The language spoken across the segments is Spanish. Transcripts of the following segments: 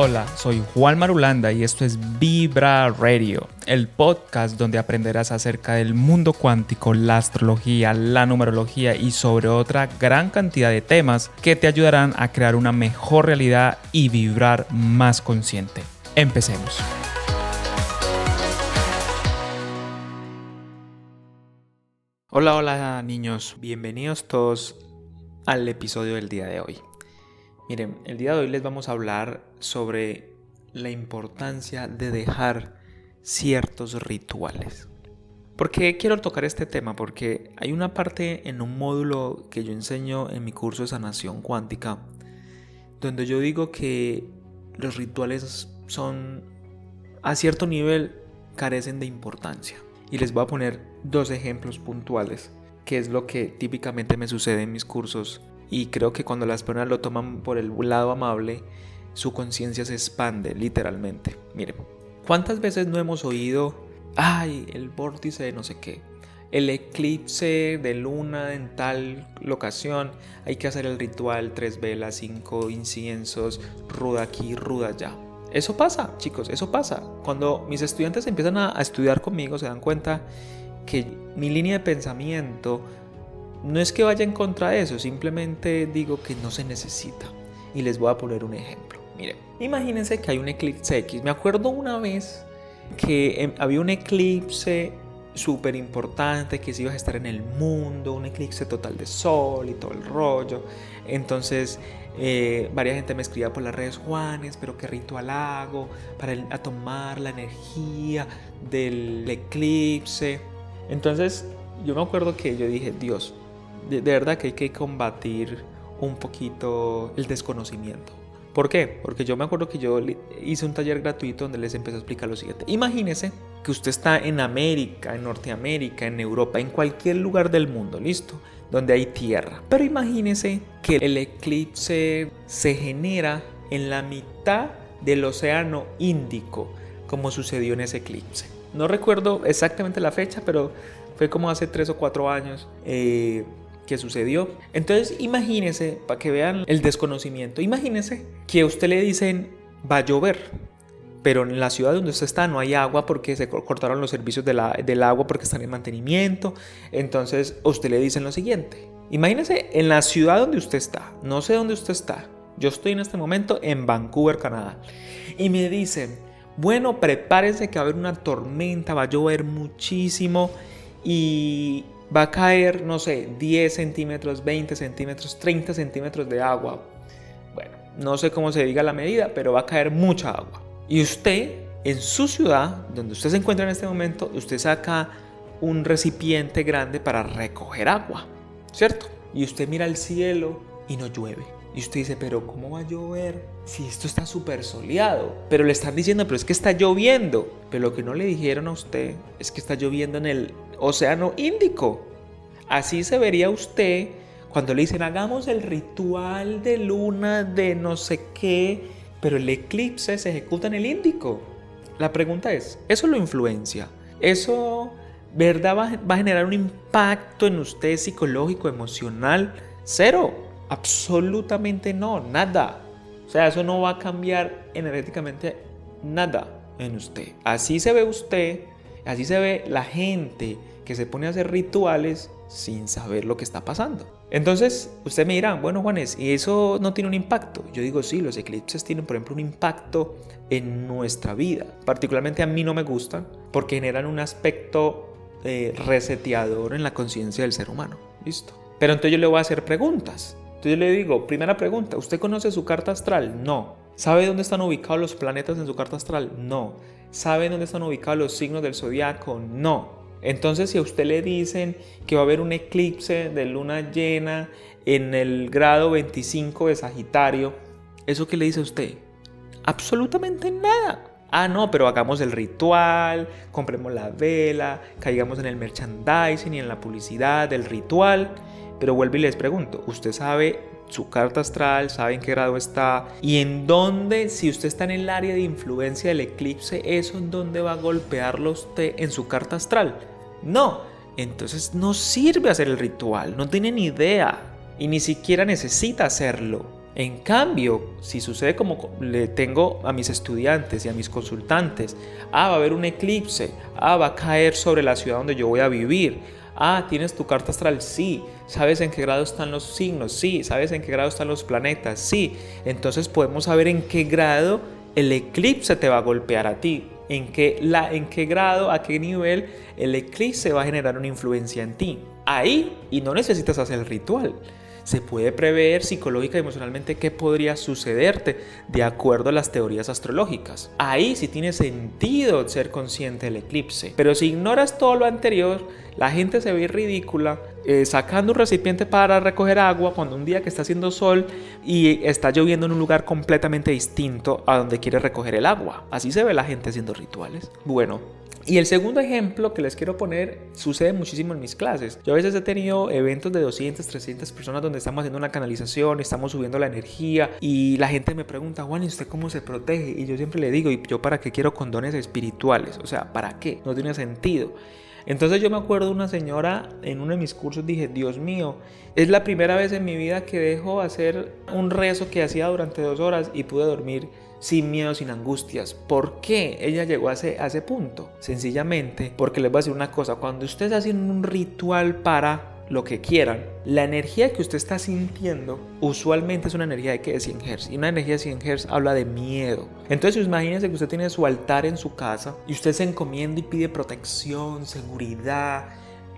Hola, soy Juan Marulanda y esto es Vibra Radio, el podcast donde aprenderás acerca del mundo cuántico, la astrología, la numerología y sobre otra gran cantidad de temas que te ayudarán a crear una mejor realidad y vibrar más consciente. Empecemos. Hola, hola niños, bienvenidos todos al episodio del día de hoy. Miren, el día de hoy les vamos a hablar sobre la importancia de dejar ciertos rituales. ¿Por qué quiero tocar este tema? Porque hay una parte en un módulo que yo enseño en mi curso de sanación cuántica, donde yo digo que los rituales son, a cierto nivel, carecen de importancia. Y les voy a poner dos ejemplos puntuales, que es lo que típicamente me sucede en mis cursos y creo que cuando las personas lo toman por el lado amable, su conciencia se expande literalmente. Miren, ¿cuántas veces no hemos oído, ay, el vórtice de no sé qué? El eclipse de luna en tal locación, hay que hacer el ritual, tres velas, cinco inciensos, ruda aquí, ruda allá. Eso pasa, chicos, eso pasa. Cuando mis estudiantes empiezan a, estudiar conmigo, se dan cuenta que mi línea de pensamiento no es que vaya en contra de eso, simplemente digo que no se necesita. Y les voy a poner un ejemplo. Miren, imagínense que hay un eclipse X. Me acuerdo una vez que em, había un eclipse súper importante que se iba a estar en el mundo, un eclipse total de sol y todo el rollo. Entonces, eh, varias gente me escribía por las redes, Juanes, pero qué ritual hago para tomar la energía del eclipse. Entonces, yo me acuerdo que yo dije, Dios, de, verdad que hay que combatir un poquito el desconocimiento. ¿Por qué? Porque yo me acuerdo que yo hice un taller gratuito donde les empecé a explicar lo siguiente. Imagínese que usted está en América, en Norteamérica, en Europa, en cualquier lugar del mundo, ¿listo? Donde hay tierra. Pero imagínese que el eclipse se genera en la mitad del océano Índico, como sucedió en ese eclipse. No recuerdo exactamente la fecha, pero fue como hace tres o cuatro años. Eh, que sucedió. Entonces imagínese, para que vean el desconocimiento, imagínese que a usted le dicen va a llover, pero en la ciudad donde usted está no hay agua porque se cortaron los servicios de la, del agua porque están en mantenimiento. Entonces a usted le dicen lo siguiente, imagínese en la ciudad donde usted está, no sé dónde usted está, yo estoy en este momento en Vancouver, Canadá, y me dicen, bueno, prepárense que va a haber una tormenta, va a llover muchísimo y va a caer, no sé, 10 centímetros, 20 centímetros, 30 centímetros de agua. Bueno, no sé cómo se diga la medida, pero va a caer mucha agua. Y usted, en su ciudad, donde usted se encuentra en este momento, usted saca un recipiente grande para recoger agua, ¿cierto? Y usted mira al cielo y no llueve. Y usted dice, pero ¿cómo va a llover si esto está súper soleado? Pero le están diciendo, pero es que está lloviendo. Pero lo que no le dijeron a usted es que está lloviendo en el Océano Índico. Así se vería usted cuando le dicen hagamos el ritual de luna de no sé qué, pero el eclipse se ejecuta en el Índico. La pregunta es, ¿eso lo influencia? ¿Eso, verdad, va, va a generar un impacto en usted psicológico, emocional? Cero, absolutamente no, nada. O sea, eso no va a cambiar energéticamente nada en usted. Así se ve usted, así se ve la gente que se pone a hacer rituales sin saber lo que está pasando. Entonces, usted me dirá, bueno Juanes, ¿y eso no tiene un impacto? Yo digo, sí, los eclipses tienen, por ejemplo, un impacto en nuestra vida. Particularmente a mí no me gustan porque generan un aspecto eh, reseteador en la conciencia del ser humano. ¿Listo? Pero entonces yo le voy a hacer preguntas. Entonces yo le digo, primera pregunta, ¿usted conoce su carta astral? No. ¿Sabe dónde están ubicados los planetas en su carta astral? No. ¿Sabe dónde están ubicados los signos del zodiaco? No. Entonces, si a usted le dicen que va a haber un eclipse de luna llena en el grado 25 de Sagitario, ¿eso qué le dice a usted? Absolutamente nada. Ah, no, pero hagamos el ritual, compremos la vela, caigamos en el merchandising y en la publicidad del ritual. Pero vuelvo y les pregunto, ¿usted sabe su carta astral, sabe en qué grado está y en dónde, si usted está en el área de influencia del eclipse, eso en dónde va a golpearlo usted en su carta astral. No, entonces no sirve hacer el ritual, no tiene ni idea y ni siquiera necesita hacerlo. En cambio, si sucede como le tengo a mis estudiantes y a mis consultantes, ah, va a haber un eclipse, ah, va a caer sobre la ciudad donde yo voy a vivir, ah, tienes tu carta astral, sí, sabes en qué grado están los signos, sí, sabes en qué grado están los planetas, sí, entonces podemos saber en qué grado el eclipse te va a golpear a ti, en qué, en qué grado, a qué nivel el eclipse va a generar una influencia en ti. Ahí, y no necesitas hacer el ritual se puede prever psicológica y emocionalmente qué podría sucederte de acuerdo a las teorías astrológicas. Ahí sí tiene sentido ser consciente del eclipse. Pero si ignoras todo lo anterior, la gente se ve ridícula eh, sacando un recipiente para recoger agua cuando un día que está haciendo sol y está lloviendo en un lugar completamente distinto a donde quiere recoger el agua. Así se ve la gente haciendo rituales. Bueno, y el segundo ejemplo que les quiero poner sucede muchísimo en mis clases. Yo a veces he tenido eventos de 200, 300 personas donde estamos haciendo una canalización, estamos subiendo la energía y la gente me pregunta, Juan, ¿y usted cómo se protege? Y yo siempre le digo, ¿y yo para qué quiero condones espirituales? O sea, ¿para qué? No tiene sentido. Entonces yo me acuerdo de una señora en uno de mis cursos, dije, Dios mío, es la primera vez en mi vida que dejo hacer un rezo que hacía durante dos horas y pude dormir sin miedo, sin angustias. ¿Por qué ella llegó a ese, a ese punto? Sencillamente porque les voy a decir una cosa, cuando ustedes hacen un ritual para lo que quieran, la energía que usted está sintiendo usualmente es una energía de, que 100 Hz. Y una energía de 100 Hz habla de miedo. Entonces imagínense que usted tiene su altar en su casa y usted se encomienda y pide protección, seguridad,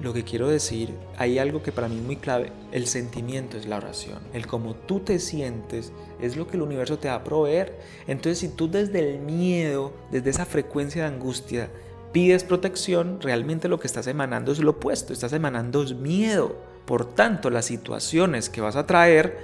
lo que quiero decir, hay algo que para mí es muy clave, el sentimiento es la oración. El cómo tú te sientes es lo que el universo te va a proveer. Entonces si tú desde el miedo, desde esa frecuencia de angustia, pides protección, realmente lo que estás emanando es lo opuesto, estás emanando miedo. Por tanto, las situaciones que vas a traer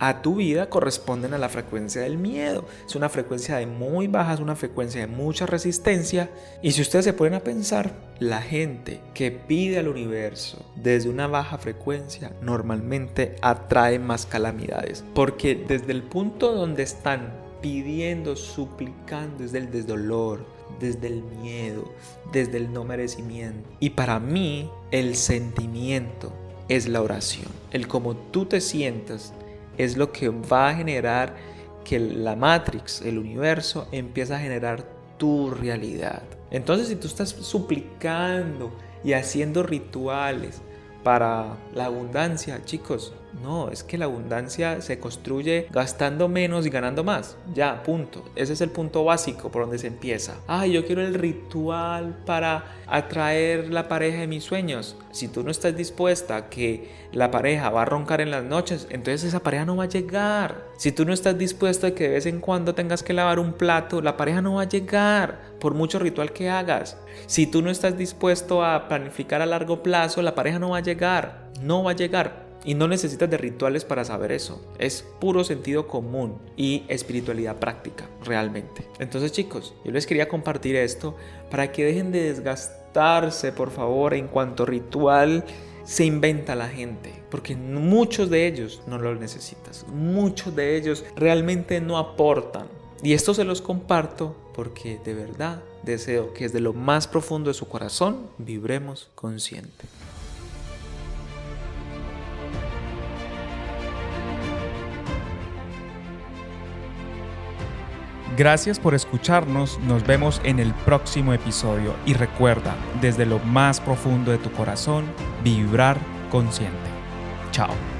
a tu vida corresponden a la frecuencia del miedo. Es una frecuencia de muy baja, es una frecuencia de mucha resistencia. Y si ustedes se ponen a pensar, la gente que pide al universo desde una baja frecuencia normalmente atrae más calamidades. Porque desde el punto donde están pidiendo, suplicando desde el desdolor, desde el miedo, desde el no merecimiento. Y para mí el sentimiento es la oración. El cómo tú te sientas es lo que va a generar que la Matrix, el universo, empiece a generar tu realidad. Entonces, si tú estás suplicando y haciendo rituales para la abundancia, chicos, no, es que la abundancia se construye gastando menos y ganando más. Ya, punto. Ese es el punto básico por donde se empieza. Ah, yo quiero el ritual para atraer la pareja de mis sueños. Si tú no estás dispuesta a que la pareja va a roncar en las noches, entonces esa pareja no va a llegar. Si tú no estás dispuesto a que de vez en cuando tengas que lavar un plato, la pareja no va a llegar, por mucho ritual que hagas. Si tú no estás dispuesto a planificar a largo plazo, la pareja no va a llegar. No va a llegar. Y no necesitas de rituales para saber eso. Es puro sentido común y espiritualidad práctica, realmente. Entonces chicos, yo les quería compartir esto para que dejen de desgastarse, por favor, en cuanto ritual se inventa la gente. Porque muchos de ellos no lo necesitas. Muchos de ellos realmente no aportan. Y esto se los comparto porque de verdad deseo que desde lo más profundo de su corazón vibremos consciente. Gracias por escucharnos, nos vemos en el próximo episodio y recuerda, desde lo más profundo de tu corazón, vibrar consciente. Chao.